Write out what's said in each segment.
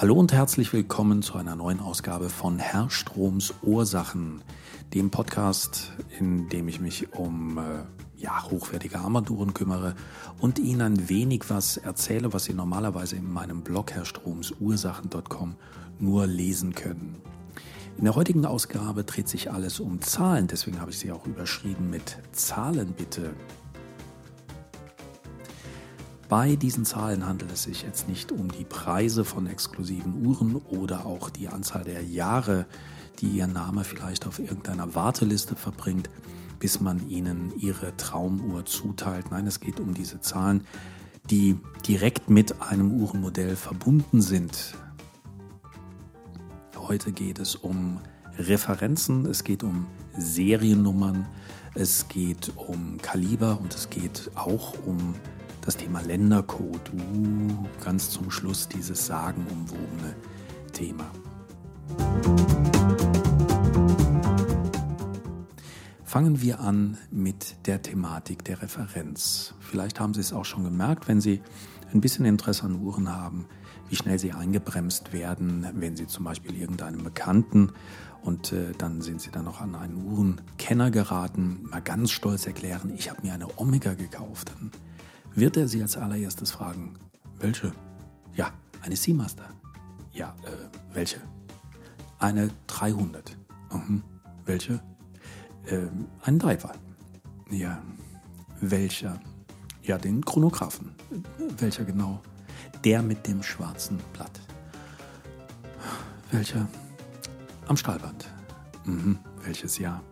Hallo und herzlich willkommen zu einer neuen Ausgabe von Herr Stroms Ursachen, dem Podcast, in dem ich mich um äh, ja, hochwertige Armaturen kümmere und Ihnen ein wenig was erzähle, was Sie normalerweise in meinem Blog herrstromsursachen.com nur lesen können. In der heutigen Ausgabe dreht sich alles um Zahlen, deswegen habe ich sie auch überschrieben mit Zahlen bitte. Bei diesen Zahlen handelt es sich jetzt nicht um die Preise von exklusiven Uhren oder auch die Anzahl der Jahre, die Ihr Name vielleicht auf irgendeiner Warteliste verbringt, bis man Ihnen Ihre Traumuhr zuteilt. Nein, es geht um diese Zahlen, die direkt mit einem Uhrenmodell verbunden sind. Heute geht es um Referenzen, es geht um Seriennummern, es geht um Kaliber und es geht auch um das Thema Ländercode. Uh, ganz zum Schluss dieses sagenumwobene Thema. Fangen wir an mit der Thematik der Referenz. Vielleicht haben Sie es auch schon gemerkt, wenn Sie ein bisschen Interesse an Uhren haben, wie schnell sie eingebremst werden, wenn Sie zum Beispiel irgendeinem Bekannten und äh, dann sind Sie dann noch an einen Uhrenkenner geraten, mal ganz stolz erklären, ich habe mir eine Omega gekauft. Dann wird er Sie als allererstes fragen, welche? Ja, eine Seamaster. Ja, äh, welche? Eine 300. Mhm. Welche? Ähm, ein Driver. Ja, welcher? Ja, den Chronographen. Welcher genau? Der mit dem schwarzen Blatt. Welcher? Am Stahlband. Mhm. Welches Jahr?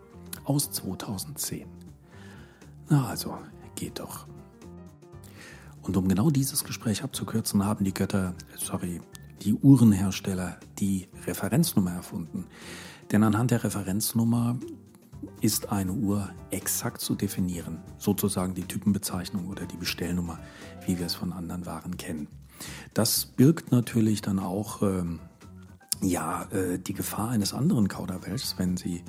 Aus 2010. Na also, geht doch. Und um genau dieses Gespräch abzukürzen, haben die Götter, sorry, die Uhrenhersteller die Referenznummer erfunden. Denn anhand der Referenznummer ist eine Uhr exakt zu definieren, sozusagen die Typenbezeichnung oder die Bestellnummer, wie wir es von anderen Waren kennen. Das birgt natürlich dann auch ähm, ja, äh, die Gefahr eines anderen Kauderwelschs, wenn Sie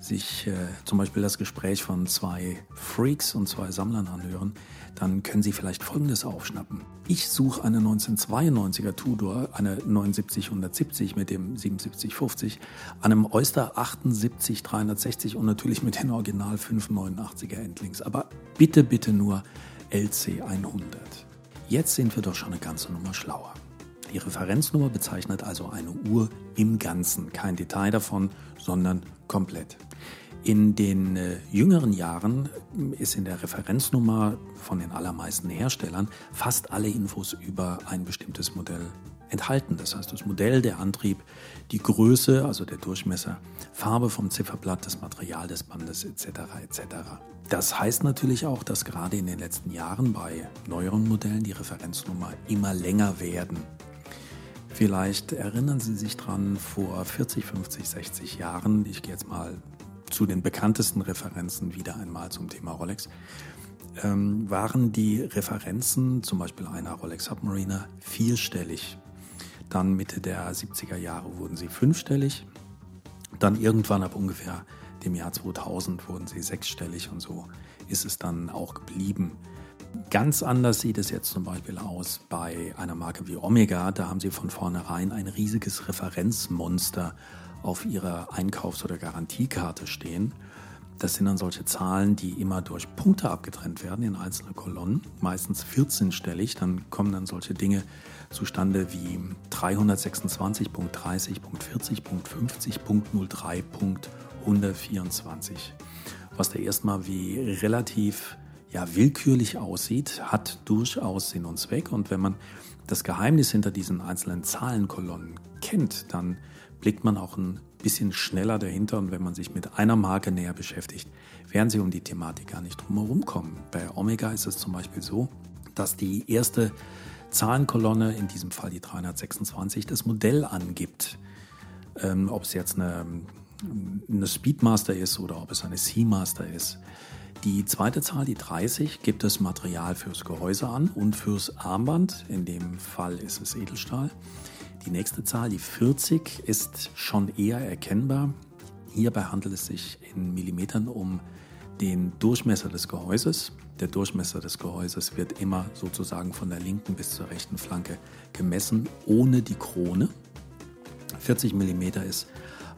sich äh, zum Beispiel das Gespräch von zwei Freaks und zwei Sammlern anhören, dann können Sie vielleicht Folgendes aufschnappen. Ich suche eine 1992er Tudor, eine 7970 mit dem 7750, einem Oyster 78360 und natürlich mit den Original 589er Endlings. Aber bitte, bitte nur LC 100. Jetzt sind wir doch schon eine ganze Nummer schlauer. Die Referenznummer bezeichnet also eine Uhr im Ganzen, kein Detail davon, sondern komplett. In den äh, jüngeren Jahren ist in der Referenznummer von den allermeisten Herstellern fast alle Infos über ein bestimmtes Modell enthalten. Das heißt, das Modell, der Antrieb, die Größe, also der Durchmesser, Farbe vom Zifferblatt, das Material des Bandes etc. etc. Das heißt natürlich auch, dass gerade in den letzten Jahren bei neueren Modellen die Referenznummer immer länger werden. Vielleicht erinnern Sie sich dran, vor 40, 50, 60 Jahren, ich gehe jetzt mal zu den bekanntesten Referenzen wieder einmal zum Thema Rolex, ähm, waren die Referenzen, zum Beispiel einer Rolex Submariner, vierstellig. Dann Mitte der 70er Jahre wurden sie fünfstellig. Dann irgendwann ab ungefähr dem Jahr 2000 wurden sie sechsstellig und so ist es dann auch geblieben. Ganz anders sieht es jetzt zum Beispiel aus bei einer Marke wie Omega. Da haben sie von vornherein ein riesiges Referenzmonster auf ihrer Einkaufs- oder Garantiekarte stehen. Das sind dann solche Zahlen, die immer durch Punkte abgetrennt werden in einzelne Kolonnen, meistens 14-stellig. Dann kommen dann solche Dinge zustande wie 326.30.30.50.03.124. Was da erstmal wie relativ ja, willkürlich aussieht, hat durchaus Sinn und Zweck. Und wenn man das Geheimnis hinter diesen einzelnen Zahlenkolonnen kennt, dann blickt man auch ein bisschen schneller dahinter und wenn man sich mit einer Marke näher beschäftigt, werden Sie um die Thematik gar nicht drum herum kommen. Bei Omega ist es zum Beispiel so, dass die erste Zahlenkolonne, in diesem Fall die 326, das Modell angibt. Ähm, ob es jetzt eine, eine Speedmaster ist oder ob es eine Seamaster ist. Die zweite Zahl, die 30, gibt das Material fürs Gehäuse an und fürs Armband. In dem Fall ist es Edelstahl. Die nächste Zahl, die 40, ist schon eher erkennbar. Hierbei handelt es sich in Millimetern um den Durchmesser des Gehäuses. der Durchmesser des Gehäuses wird immer sozusagen von der linken bis zur rechten Flanke gemessen, ohne die Krone. 40 mm ist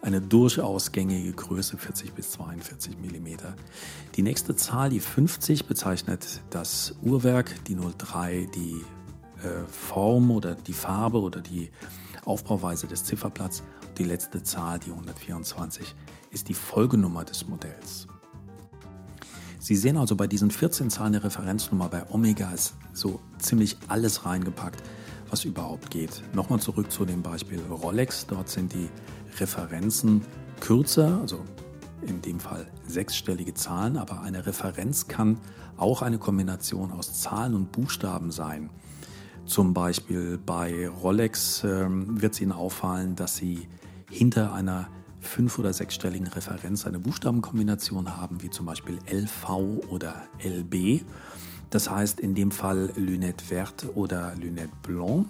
eine durchaus gängige Größe, 40 bis 42 mm. Die nächste Zahl, die 50, bezeichnet das Uhrwerk, die 03 die äh, Form oder die Farbe oder die Aufbauweise des Zifferblatts. Die letzte Zahl, die 124, ist die Folgenummer des Modells. Sie sehen also bei diesen 14 Zahlen der Referenznummer bei Omega ist so ziemlich alles reingepackt, was überhaupt geht. Nochmal zurück zu dem Beispiel Rolex. Dort sind die Referenzen kürzer, also in dem Fall sechsstellige Zahlen, aber eine Referenz kann auch eine Kombination aus Zahlen und Buchstaben sein. Zum Beispiel bei Rolex äh, wird es Ihnen auffallen, dass Sie hinter einer fünf- oder sechsstelligen Referenz eine Buchstabenkombination haben, wie zum Beispiel LV oder LB. Das heißt in dem Fall Lunette Verte oder Lunette Blanc.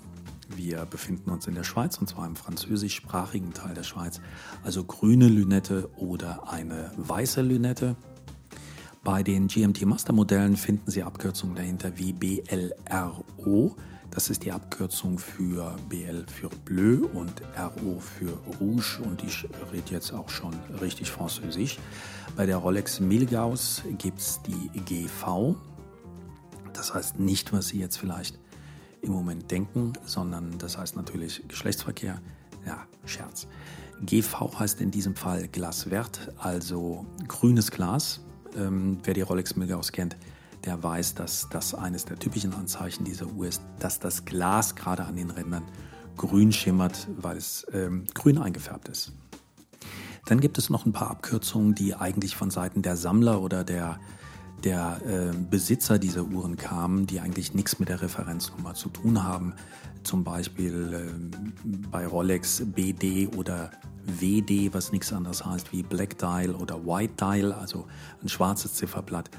Wir befinden uns in der Schweiz und zwar im französischsprachigen Teil der Schweiz. Also grüne Lünette oder eine weiße Lünette. Bei den GMT Master Modellen finden Sie Abkürzungen dahinter wie BLRO. Das ist die Abkürzung für BL für Bleu und RO für Rouge und ich rede jetzt auch schon richtig französisch. Bei der Rolex Milgauss gibt es die GV. Das heißt nicht, was Sie jetzt vielleicht im Moment denken, sondern das heißt natürlich Geschlechtsverkehr. Ja, Scherz. GV heißt in diesem Fall Glaswert, also grünes Glas. Ähm, wer die Rolex Milgauss kennt, der weiß, dass das eines der typischen Anzeichen dieser Uhr ist, dass das Glas gerade an den Rändern grün schimmert, weil es ähm, grün eingefärbt ist. Dann gibt es noch ein paar Abkürzungen, die eigentlich von Seiten der Sammler oder der der äh, Besitzer dieser Uhren kamen, die eigentlich nichts mit der Referenznummer zu tun haben. Zum Beispiel äh, bei Rolex BD oder WD, was nichts anderes heißt wie Black Dial oder White Dial, also ein schwarzes Zifferblatt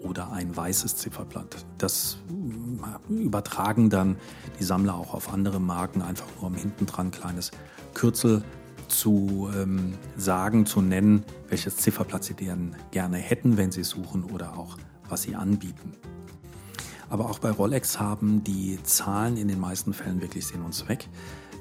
oder ein weißes Zifferblatt. Das äh, übertragen dann die Sammler auch auf andere Marken, einfach nur um hinten dran kleines Kürzel zu ähm, sagen, zu nennen, welches Zifferblatt Sie denn gerne hätten, wenn Sie suchen oder auch was Sie anbieten. Aber auch bei Rolex haben die Zahlen in den meisten Fällen wirklich Sinn und Zweck.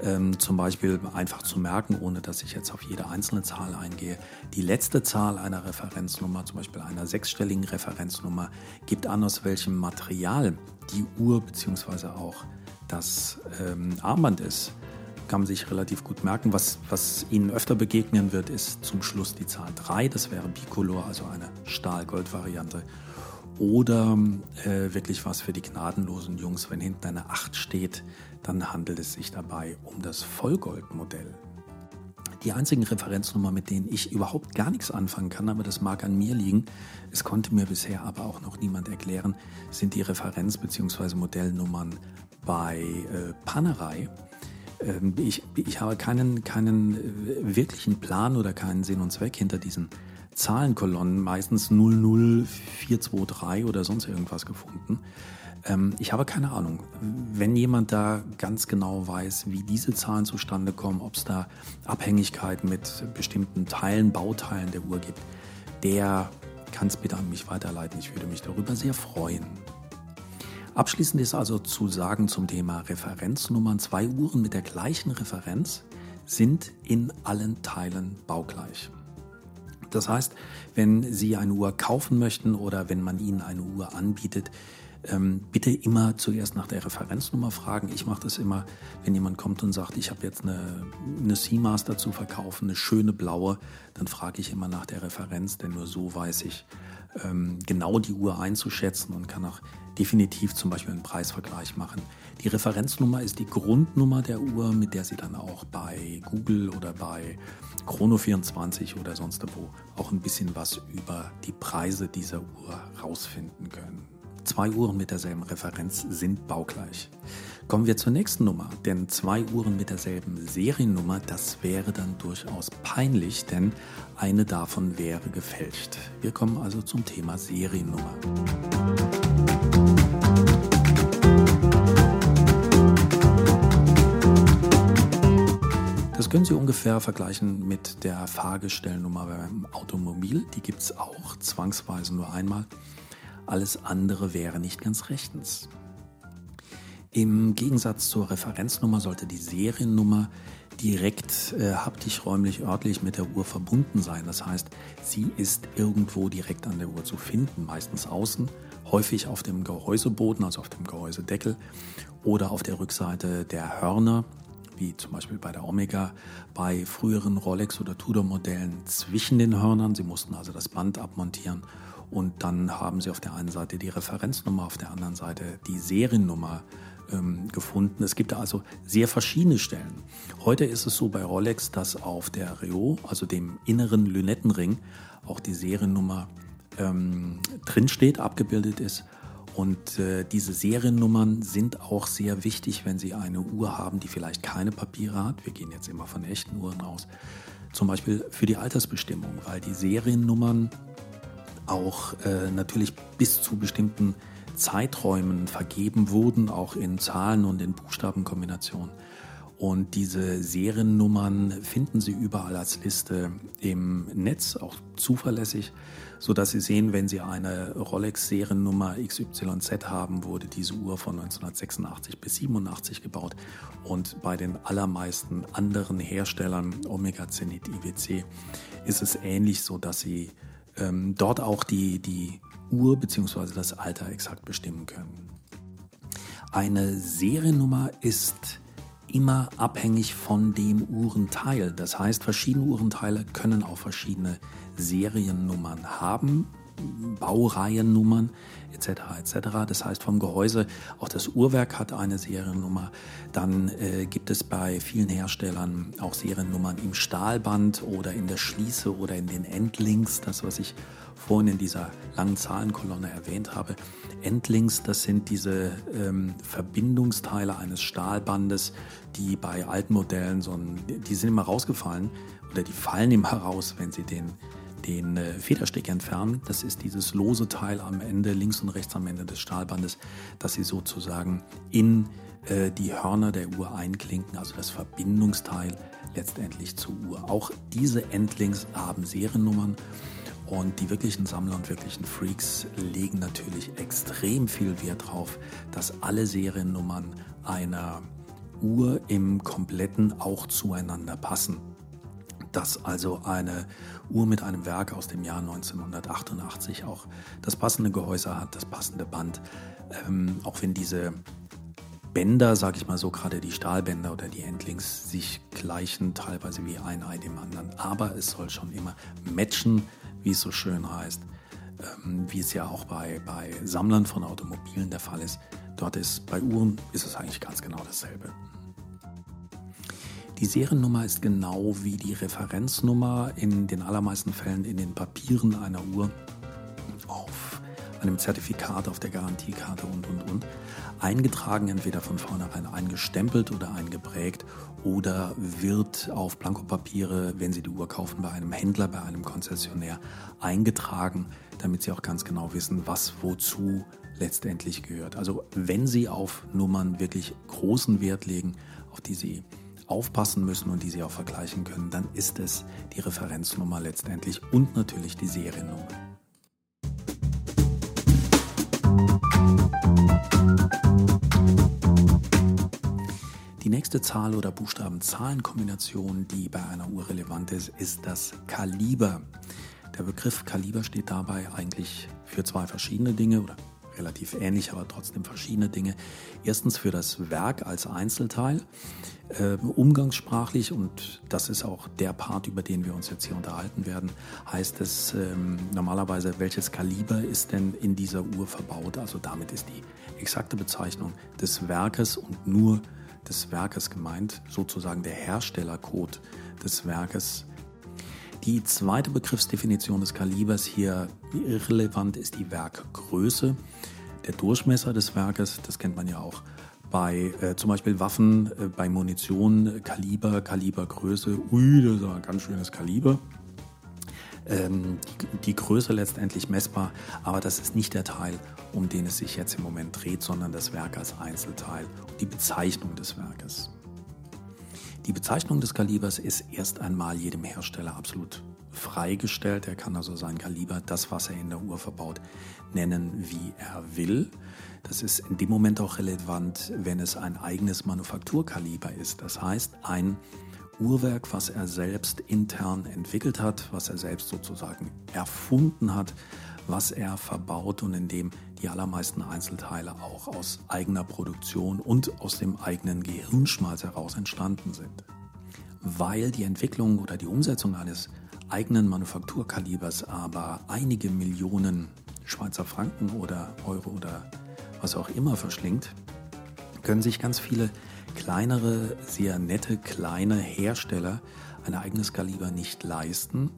Ähm, zum Beispiel einfach zu merken, ohne dass ich jetzt auf jede einzelne Zahl eingehe. Die letzte Zahl einer Referenznummer, zum Beispiel einer sechsstelligen Referenznummer, gibt an, aus welchem Material die Uhr bzw. auch das ähm, Armband ist kann man sich relativ gut merken. Was, was Ihnen öfter begegnen wird, ist zum Schluss die Zahl 3. Das wäre Bicolor, also eine Stahl-Gold-Variante. Oder äh, wirklich was für die gnadenlosen Jungs. Wenn hinten eine 8 steht, dann handelt es sich dabei um das Vollgoldmodell. Die einzigen Referenznummern, mit denen ich überhaupt gar nichts anfangen kann, aber das mag an mir liegen, es konnte mir bisher aber auch noch niemand erklären, sind die Referenz- bzw. Modellnummern bei äh, Panerei. Ähm, ich, ich habe keinen, keinen äh, wirklichen Plan oder keinen Sinn und Zweck hinter diesen Zahlenkolonnen, meistens 00423 oder sonst irgendwas gefunden. Ähm, ich habe keine Ahnung. Wenn jemand da ganz genau weiß, wie diese Zahlen zustande kommen, ob es da Abhängigkeit mit bestimmten Teilen, Bauteilen der Uhr gibt, der kann es bitte an mich weiterleiten. Ich würde mich darüber sehr freuen. Abschließend ist also zu sagen zum Thema Referenznummern, zwei Uhren mit der gleichen Referenz sind in allen Teilen baugleich. Das heißt, wenn Sie eine Uhr kaufen möchten oder wenn man Ihnen eine Uhr anbietet, ähm, bitte immer zuerst nach der Referenznummer fragen. Ich mache das immer, wenn jemand kommt und sagt, ich habe jetzt eine, eine Seamaster zu verkaufen, eine schöne blaue, dann frage ich immer nach der Referenz, denn nur so weiß ich ähm, genau die Uhr einzuschätzen und kann auch definitiv zum Beispiel einen Preisvergleich machen. Die Referenznummer ist die Grundnummer der Uhr, mit der Sie dann auch bei Google oder bei Chrono24 oder sonst wo auch ein bisschen was über die Preise dieser Uhr rausfinden können. Zwei Uhren mit derselben Referenz sind baugleich. Kommen wir zur nächsten Nummer, denn zwei Uhren mit derselben Seriennummer, das wäre dann durchaus peinlich, denn eine davon wäre gefälscht. Wir kommen also zum Thema Seriennummer. Das können Sie ungefähr vergleichen mit der Fahrgestellnummer beim Automobil. Die gibt es auch zwangsweise nur einmal. alles andere wäre nicht ganz rechtens. Im Gegensatz zur Referenznummer sollte die Seriennummer direkt äh, haptisch, räumlich, örtlich mit der Uhr verbunden sein. Das heißt, sie ist irgendwo direkt an der Uhr zu finden, meistens außen, häufig auf dem Gehäuseboden, also auf dem Gehäusedeckel oder auf der Rückseite der Hörner, wie zum Beispiel bei der Omega, bei früheren Rolex- oder Tudor-Modellen zwischen den Hörnern. Sie mussten also das Band abmontieren und dann haben sie auf der einen Seite die Referenznummer, auf der anderen Seite die Seriennummer ähm, gefunden. Es gibt also sehr verschiedene Stellen. Heute ist es so bei Rolex, dass auf der Reo, also dem inneren Lünettenring, auch die Seriennummer ähm, drinsteht, abgebildet ist. Und äh, diese Seriennummern sind auch sehr wichtig, wenn Sie eine Uhr haben, die vielleicht keine Papiere hat. Wir gehen jetzt immer von echten Uhren aus. Zum Beispiel für die Altersbestimmung, weil die Seriennummern auch äh, natürlich bis zu bestimmten Zeiträumen vergeben wurden, auch in Zahlen und in Buchstabenkombinationen. Und diese Seriennummern finden Sie überall als Liste im Netz, auch zuverlässig, so dass Sie sehen, wenn Sie eine Rolex-Seriennummer XYZ haben, wurde diese Uhr von 1986 bis 87 gebaut. Und bei den allermeisten anderen Herstellern, Omega, Zenit, IWC, ist es ähnlich so, dass Sie ähm, dort auch die, die Uhr bzw. das Alter exakt bestimmen können. Eine Seriennummer ist immer abhängig von dem Uhrenteil. Das heißt, verschiedene Uhrenteile können auch verschiedene Seriennummern haben. Baureihennummern etc. etc. Das heißt vom Gehäuse, auch das Uhrwerk hat eine Seriennummer. Dann äh, gibt es bei vielen Herstellern auch Seriennummern im Stahlband oder in der Schließe oder in den Endlinks, das was ich vorhin in dieser langen Zahlenkolonne erwähnt habe. Endlinks, das sind diese ähm, Verbindungsteile eines Stahlbandes, die bei alten Modellen so ein, die sind immer rausgefallen oder die fallen immer raus, wenn sie den den äh, Federsteg entfernen. Das ist dieses lose Teil am Ende, links und rechts am Ende des Stahlbandes, das Sie sozusagen in äh, die Hörner der Uhr einklinken, also das Verbindungsteil letztendlich zur Uhr. Auch diese Endlinks haben Seriennummern und die wirklichen Sammler und wirklichen Freaks legen natürlich extrem viel Wert darauf, dass alle Seriennummern einer Uhr im Kompletten auch zueinander passen dass also eine Uhr mit einem Werk aus dem Jahr 1988 auch das passende Gehäuse hat, das passende Band, ähm, auch wenn diese Bänder, sage ich mal so, gerade die Stahlbänder oder die Endlings sich gleichen, teilweise wie ein Ei dem anderen. Aber es soll schon immer matchen, wie es so schön heißt, ähm, wie es ja auch bei, bei Sammlern von Automobilen der Fall ist. Dort ist bei Uhren ist es eigentlich ganz genau dasselbe. Die Seriennummer ist genau wie die Referenznummer in den allermeisten Fällen in den Papieren einer Uhr auf einem Zertifikat, auf der Garantiekarte und, und, und eingetragen, entweder von vornherein eingestempelt oder eingeprägt oder wird auf Blankopapiere, wenn Sie die Uhr kaufen, bei einem Händler, bei einem Konzessionär eingetragen, damit Sie auch ganz genau wissen, was wozu letztendlich gehört. Also wenn Sie auf Nummern wirklich großen Wert legen, auf die Sie aufpassen müssen und die Sie auch vergleichen können, dann ist es die Referenznummer letztendlich und natürlich die Seriennummer. Die nächste Zahl- oder Buchstaben-Zahlen-Kombination, die bei einer Uhr relevant ist, ist das Kaliber. Der Begriff Kaliber steht dabei eigentlich für zwei verschiedene Dinge oder relativ ähnlich, aber trotzdem verschiedene Dinge. Erstens für das Werk als Einzelteil, äh, umgangssprachlich, und das ist auch der Part, über den wir uns jetzt hier unterhalten werden, heißt es ähm, normalerweise, welches Kaliber ist denn in dieser Uhr verbaut. Also damit ist die exakte Bezeichnung des Werkes und nur des Werkes gemeint, sozusagen der Herstellercode des Werkes die zweite Begriffsdefinition des Kalibers hier irrelevant ist die Werkgröße. Der Durchmesser des Werkes, das kennt man ja auch bei äh, zum Beispiel Waffen, äh, bei Munition, Kaliber, Kalibergröße. Ui, das ist ein ganz schönes Kaliber. Ähm, die, die Größe letztendlich messbar, aber das ist nicht der Teil, um den es sich jetzt im Moment dreht, sondern das Werk als Einzelteil und die Bezeichnung des Werkes. Die Bezeichnung des Kalibers ist erst einmal jedem Hersteller absolut freigestellt. Er kann also sein Kaliber, das, was er in der Uhr verbaut, nennen, wie er will. Das ist in dem Moment auch relevant, wenn es ein eigenes Manufakturkaliber ist. Das heißt, ein Uhrwerk, was er selbst intern entwickelt hat, was er selbst sozusagen erfunden hat, was er verbaut und in dem die allermeisten Einzelteile auch aus eigener Produktion und aus dem eigenen Gehirnschmalz heraus entstanden sind. Weil die Entwicklung oder die Umsetzung eines eigenen Manufakturkalibers aber einige Millionen Schweizer Franken oder Euro oder was auch immer verschlingt, können sich ganz viele kleinere, sehr nette, kleine Hersteller ein eigenes Kaliber nicht leisten,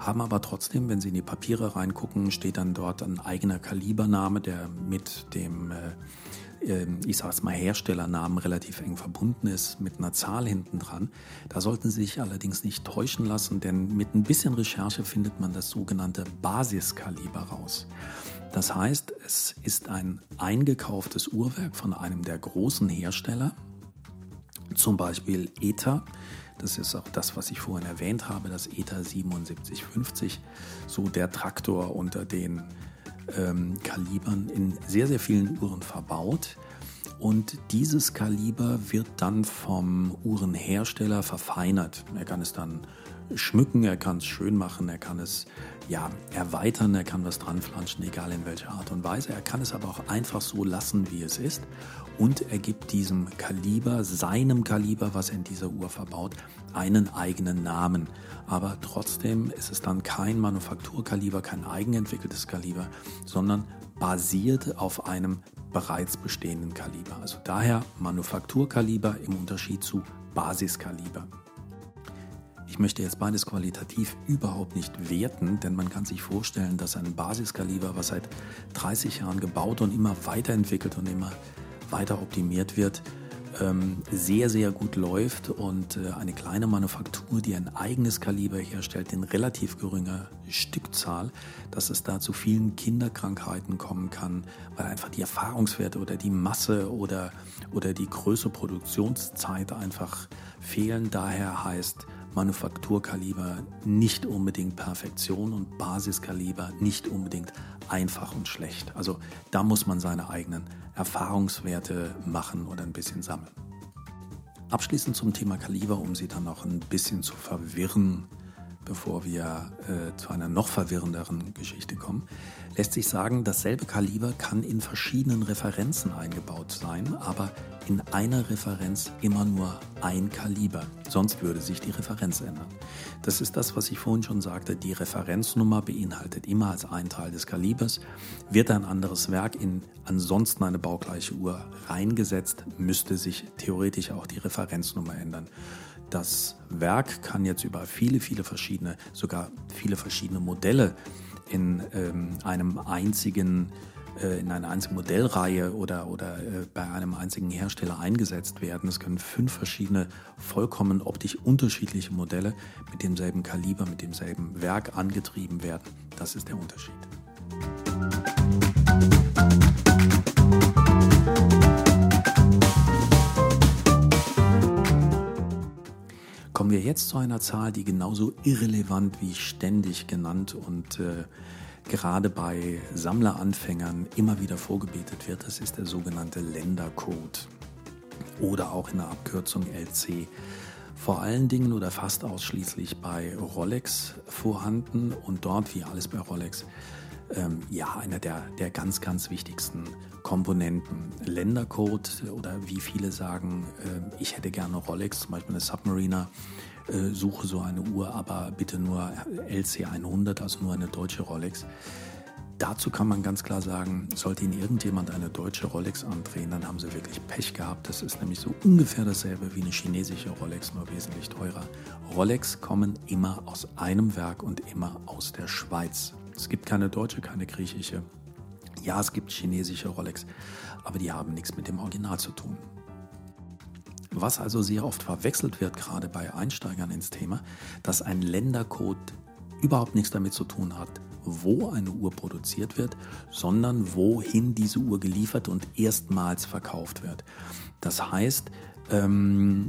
haben aber trotzdem, wenn Sie in die Papiere reingucken, steht dann dort ein eigener Kalibername, der mit dem, äh, ähm, ich sag's mal, Herstellernamen relativ eng verbunden ist, mit einer Zahl hinten dran. Da sollten Sie sich allerdings nicht täuschen lassen, denn mit ein bisschen Recherche findet man das sogenannte Basiskaliber raus. Das heißt, es ist ein eingekauftes Uhrwerk von einem der großen Hersteller, zum Beispiel ETA. Das ist auch das, was ich vorhin erwähnt habe, das ETA 7750, so der Traktor unter den ähm, Kalibern in sehr, sehr vielen Uhren verbaut. Und dieses Kaliber wird dann vom Uhrenhersteller verfeinert. Er kann es dann schmücken, er kann es schön machen, er kann es ja, erweitern, er kann was dran flanschen, egal in welcher Art und Weise. Er kann es aber auch einfach so lassen, wie es ist. Und er gibt diesem Kaliber, seinem Kaliber, was in dieser Uhr verbaut, einen eigenen Namen. Aber trotzdem ist es dann kein Manufakturkaliber, kein eigenentwickeltes Kaliber, sondern basiert auf einem bereits bestehenden Kaliber. Also daher Manufakturkaliber im Unterschied zu Basiskaliber. Ich möchte jetzt beides qualitativ überhaupt nicht werten, denn man kann sich vorstellen, dass ein Basiskaliber, was seit 30 Jahren gebaut und immer weiterentwickelt und immer weiter optimiert wird, ähm, sehr, sehr gut läuft und äh, eine kleine Manufaktur, die ein eigenes Kaliber herstellt, in relativ geringer Stückzahl, dass es da zu vielen Kinderkrankheiten kommen kann, weil einfach die Erfahrungswerte oder die Masse oder, oder die Größe Produktionszeit einfach fehlen. Daher heißt Manufakturkaliber nicht unbedingt Perfektion und Basiskaliber nicht unbedingt einfach und schlecht. Also da muss man seine eigenen Erfahrungswerte machen oder ein bisschen sammeln. Abschließend zum Thema Kaliber, um Sie dann noch ein bisschen zu verwirren, bevor wir äh, zu einer noch verwirrenderen Geschichte kommen, lässt sich sagen, dasselbe Kaliber kann in verschiedenen Referenzen eingebaut sein, aber in einer Referenz immer nur ein Kaliber. Sonst würde sich die Referenz ändern. Das ist das, was ich vorhin schon sagte. Die Referenznummer beinhaltet immer als ein Teil des Kalibers. Wird ein anderes Werk in ansonsten eine baugleiche Uhr reingesetzt, müsste sich theoretisch auch die Referenznummer ändern. Das Werk kann jetzt über viele, viele verschiedene, sogar viele verschiedene Modelle in ähm, einem einzigen äh, in einer einzigen Modellreihe oder, oder äh, bei einem einzigen Hersteller eingesetzt werden. Es können fünf verschiedene, vollkommen optisch unterschiedliche Modelle mit demselben Kaliber, mit demselben Werk angetrieben werden. Das ist der Unterschied. Kommen wir jetzt zu einer Zahl, die genauso irrelevant wie ständig genannt und äh, gerade bei Sammleranfängern immer wieder vorgebetet wird. Das ist der sogenannte Ländercode oder auch in der Abkürzung LC. Vor allen Dingen oder fast ausschließlich bei Rolex vorhanden und dort, wie alles bei Rolex, ähm, ja, einer der, der ganz, ganz wichtigsten Komponenten. Ländercode oder wie viele sagen, äh, ich hätte gerne Rolex, zum Beispiel eine Submariner, äh, suche so eine Uhr, aber bitte nur LC100, also nur eine deutsche Rolex. Dazu kann man ganz klar sagen, sollte Ihnen irgendjemand eine deutsche Rolex andrehen, dann haben Sie wirklich Pech gehabt. Das ist nämlich so ungefähr dasselbe wie eine chinesische Rolex, nur wesentlich teurer. Rolex kommen immer aus einem Werk und immer aus der Schweiz. Es gibt keine deutsche, keine griechische. Ja, es gibt chinesische Rolex, aber die haben nichts mit dem Original zu tun. Was also sehr oft verwechselt wird, gerade bei Einsteigern ins Thema, dass ein Ländercode überhaupt nichts damit zu tun hat, wo eine Uhr produziert wird, sondern wohin diese Uhr geliefert und erstmals verkauft wird. Das heißt, ähm,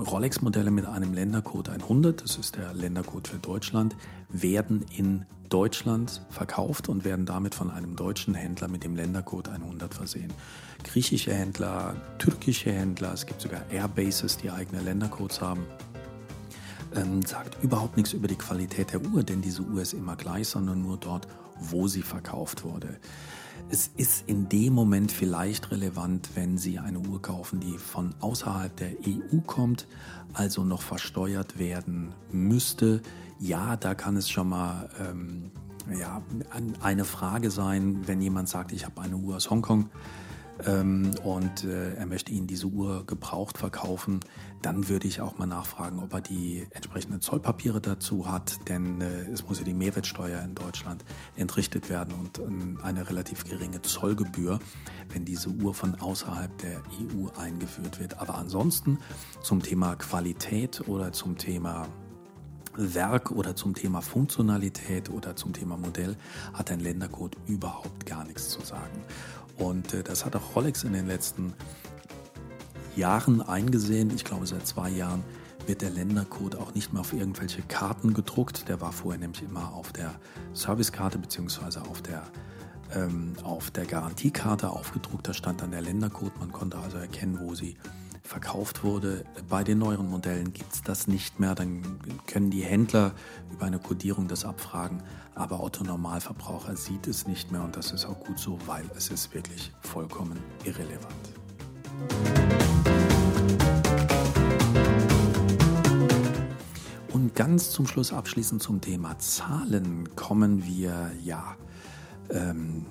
Rolex-Modelle mit einem Ländercode 100, das ist der Ländercode für Deutschland, werden in Deutschland verkauft und werden damit von einem deutschen Händler mit dem Ländercode 100 versehen. Griechische Händler, türkische Händler, es gibt sogar Airbases, die eigene Ländercodes haben. Ähm, sagt überhaupt nichts über die Qualität der Uhr, denn diese Uhr ist immer gleich, sondern nur dort, wo sie verkauft wurde. Es ist in dem Moment vielleicht relevant, wenn Sie eine Uhr kaufen, die von außerhalb der EU kommt, also noch versteuert werden müsste. Ja, da kann es schon mal ähm, ja, eine Frage sein, wenn jemand sagt, ich habe eine Uhr aus Hongkong und äh, er möchte Ihnen diese Uhr gebraucht verkaufen, dann würde ich auch mal nachfragen, ob er die entsprechenden Zollpapiere dazu hat, denn äh, es muss ja die Mehrwertsteuer in Deutschland entrichtet werden und ähm, eine relativ geringe Zollgebühr, wenn diese Uhr von außerhalb der EU eingeführt wird. Aber ansonsten zum Thema Qualität oder zum Thema Werk oder zum Thema Funktionalität oder zum Thema Modell hat ein Ländercode überhaupt gar nichts zu sagen. Und äh, das hat auch Rolex in den letzten Jahren eingesehen. Ich glaube, seit zwei Jahren wird der Ländercode auch nicht mehr auf irgendwelche Karten gedruckt. Der war vorher nämlich immer auf der Servicekarte bzw. auf der ähm, auf der Garantiekarte aufgedruckt. Da stand dann der Ländercode. Man konnte also erkennen, wo sie verkauft wurde. Bei den neueren Modellen gibt es das nicht mehr. Dann können die Händler über eine Kodierung das abfragen. Aber Otto Normalverbraucher sieht es nicht mehr und das ist auch gut so, weil es ist wirklich vollkommen irrelevant. Und ganz zum Schluss abschließend zum Thema Zahlen kommen wir ja ähm,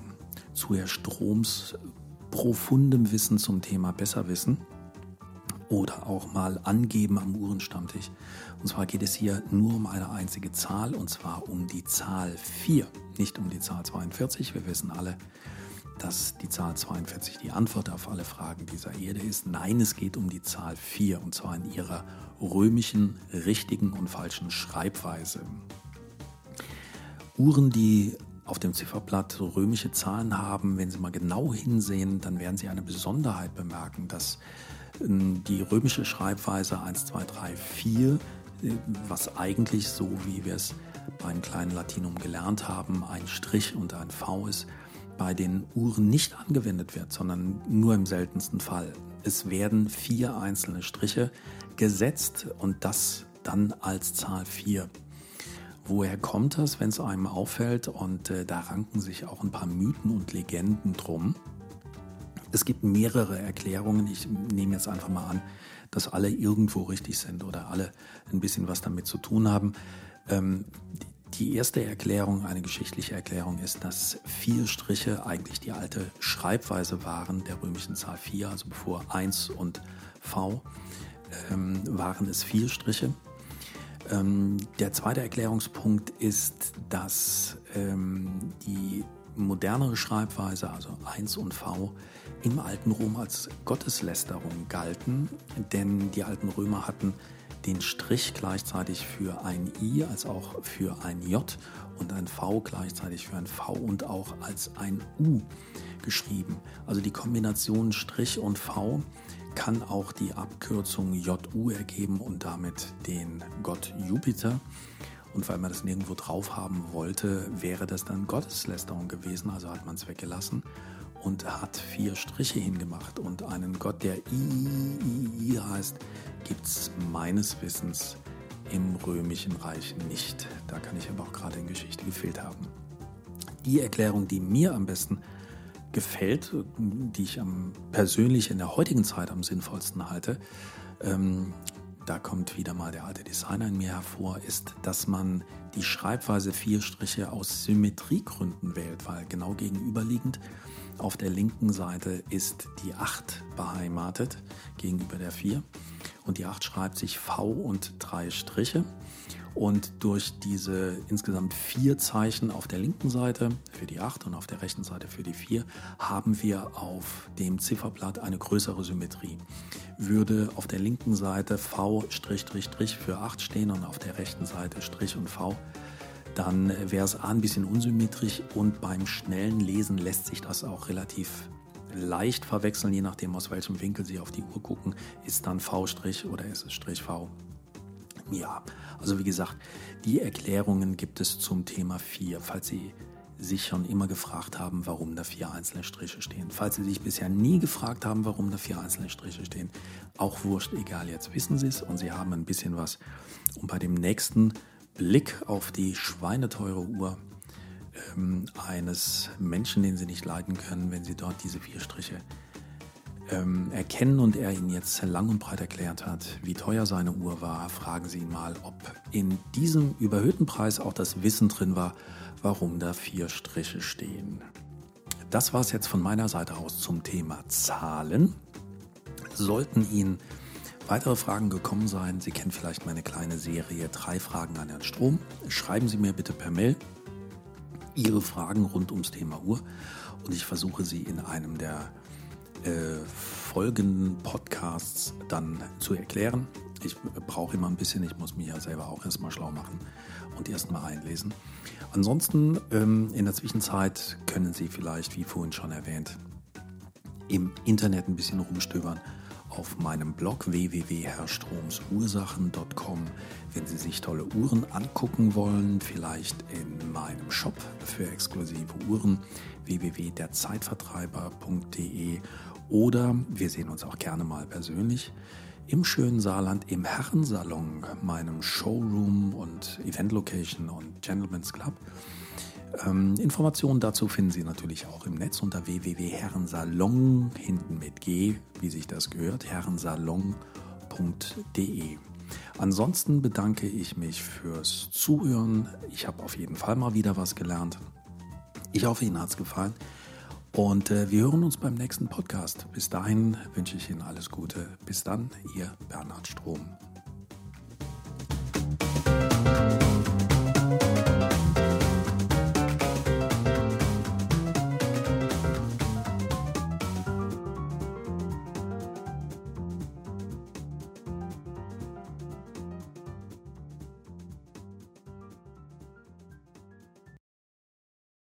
zu Herr Stroms profundem Wissen zum Thema Besserwissen oder auch mal angeben am Uhrenstammtisch. Und zwar geht es hier nur um eine einzige Zahl und zwar um die Zahl 4, nicht um die Zahl 42. Wir wissen alle, dass die Zahl 42 die Antwort auf alle Fragen dieser Erde ist. Nein, es geht um die Zahl 4 und zwar in ihrer römischen richtigen und falschen Schreibweise. Uhren, die auf dem Zifferblatt römische Zahlen haben, wenn Sie mal genau hinsehen, dann werden Sie eine Besonderheit bemerken, dass die römische Schreibweise 1, 2, 3, 4, was eigentlich so, wie wir es beim kleinen Latinum gelernt haben, ein Strich und ein V ist, bei den Uhren nicht angewendet wird, sondern nur im seltensten Fall. Es werden vier einzelne Striche gesetzt und das dann als Zahl 4. Woher kommt das, wenn es einem auffällt? Und äh, da ranken sich auch ein paar Mythen und Legenden drum. Es gibt mehrere Erklärungen. Ich nehme jetzt einfach mal an, dass alle irgendwo richtig sind oder alle ein bisschen was damit zu tun haben. Ähm, die erste Erklärung, eine geschichtliche Erklärung, ist, dass vier Striche eigentlich die alte Schreibweise waren der römischen Zahl 4, also bevor 1 und V ähm, waren es vier Striche. Ähm, der zweite Erklärungspunkt ist, dass ähm, die modernere Schreibweise, also 1 und V, im alten Rom als Gotteslästerung galten, denn die alten Römer hatten den Strich gleichzeitig für ein I als auch für ein J und ein V gleichzeitig für ein V und auch als ein U geschrieben. Also die Kombination Strich und V kann auch die Abkürzung JU ergeben und damit den Gott Jupiter. Und weil man das nirgendwo drauf haben wollte, wäre das dann Gotteslästerung gewesen, also hat man es weggelassen und hat vier Striche hingemacht. Und einen Gott, der I, I, I heißt, gibt es meines Wissens im Römischen Reich nicht. Da kann ich aber auch gerade in Geschichte gefehlt haben. Die Erklärung, die mir am besten gefällt, die ich am, persönlich in der heutigen Zeit am sinnvollsten halte, ähm, da kommt wieder mal der alte Designer in mir hervor, ist, dass man die Schreibweise vier Striche aus Symmetriegründen wählt, weil genau gegenüberliegend auf der linken Seite ist die 8 beheimatet gegenüber der 4 und die 8 schreibt sich V und drei Striche. Und durch diese insgesamt vier Zeichen auf der linken Seite für die 8 und auf der rechten Seite für die 4 haben wir auf dem Zifferblatt eine größere Symmetrie. Würde auf der linken Seite V' für 8 stehen und auf der rechten Seite Strich und V, dann wäre es ein bisschen unsymmetrisch und beim schnellen Lesen lässt sich das auch relativ leicht verwechseln, je nachdem aus welchem Winkel Sie auf die Uhr gucken. Ist dann V' oder ist es Strich V? Ja, also wie gesagt, die Erklärungen gibt es zum Thema 4, falls Sie sich schon immer gefragt haben, warum da vier einzelne Striche stehen. Falls Sie sich bisher nie gefragt haben, warum da vier einzelne Striche stehen, auch wurscht, egal, jetzt wissen Sie es und Sie haben ein bisschen was, um bei dem nächsten Blick auf die schweineteure Uhr ähm, eines Menschen, den Sie nicht leiden können, wenn Sie dort diese vier Striche ähm, erkennen und er Ihnen jetzt lang und breit erklärt hat, wie teuer seine Uhr war, fragen Sie ihn mal, ob in diesem überhöhten Preis auch das Wissen drin war, warum da vier Striche stehen. Das war es jetzt von meiner Seite aus zum Thema Zahlen. Sollten Ihnen weitere Fragen gekommen sein, Sie kennen vielleicht meine kleine Serie Drei Fragen an Herrn Strom, schreiben Sie mir bitte per Mail Ihre Fragen rund ums Thema Uhr und ich versuche sie in einem der äh, folgenden Podcasts dann zu erklären. Ich brauche immer ein bisschen, ich muss mich ja selber auch erstmal schlau machen und erstmal einlesen. Ansonsten ähm, in der Zwischenzeit können Sie vielleicht, wie vorhin schon erwähnt, im Internet ein bisschen rumstöbern auf meinem Blog www.herrstromsursachen.com. Wenn Sie sich tolle Uhren angucken wollen, vielleicht in meinem Shop für exklusive Uhren www.derzeitvertreiber.de oder wir sehen uns auch gerne mal persönlich im schönen Saarland im Herrensalon, meinem Showroom und Event Location und Gentleman's Club. Ähm, Informationen dazu finden Sie natürlich auch im Netz unter www.herrensalon, hinten mit G, wie sich das gehört, herrensalon.de. Ansonsten bedanke ich mich fürs Zuhören. Ich habe auf jeden Fall mal wieder was gelernt. Ich hoffe, Ihnen hat es gefallen. Und äh, wir hören uns beim nächsten Podcast. Bis dahin wünsche ich Ihnen alles Gute. Bis dann, Ihr Bernhard Strom.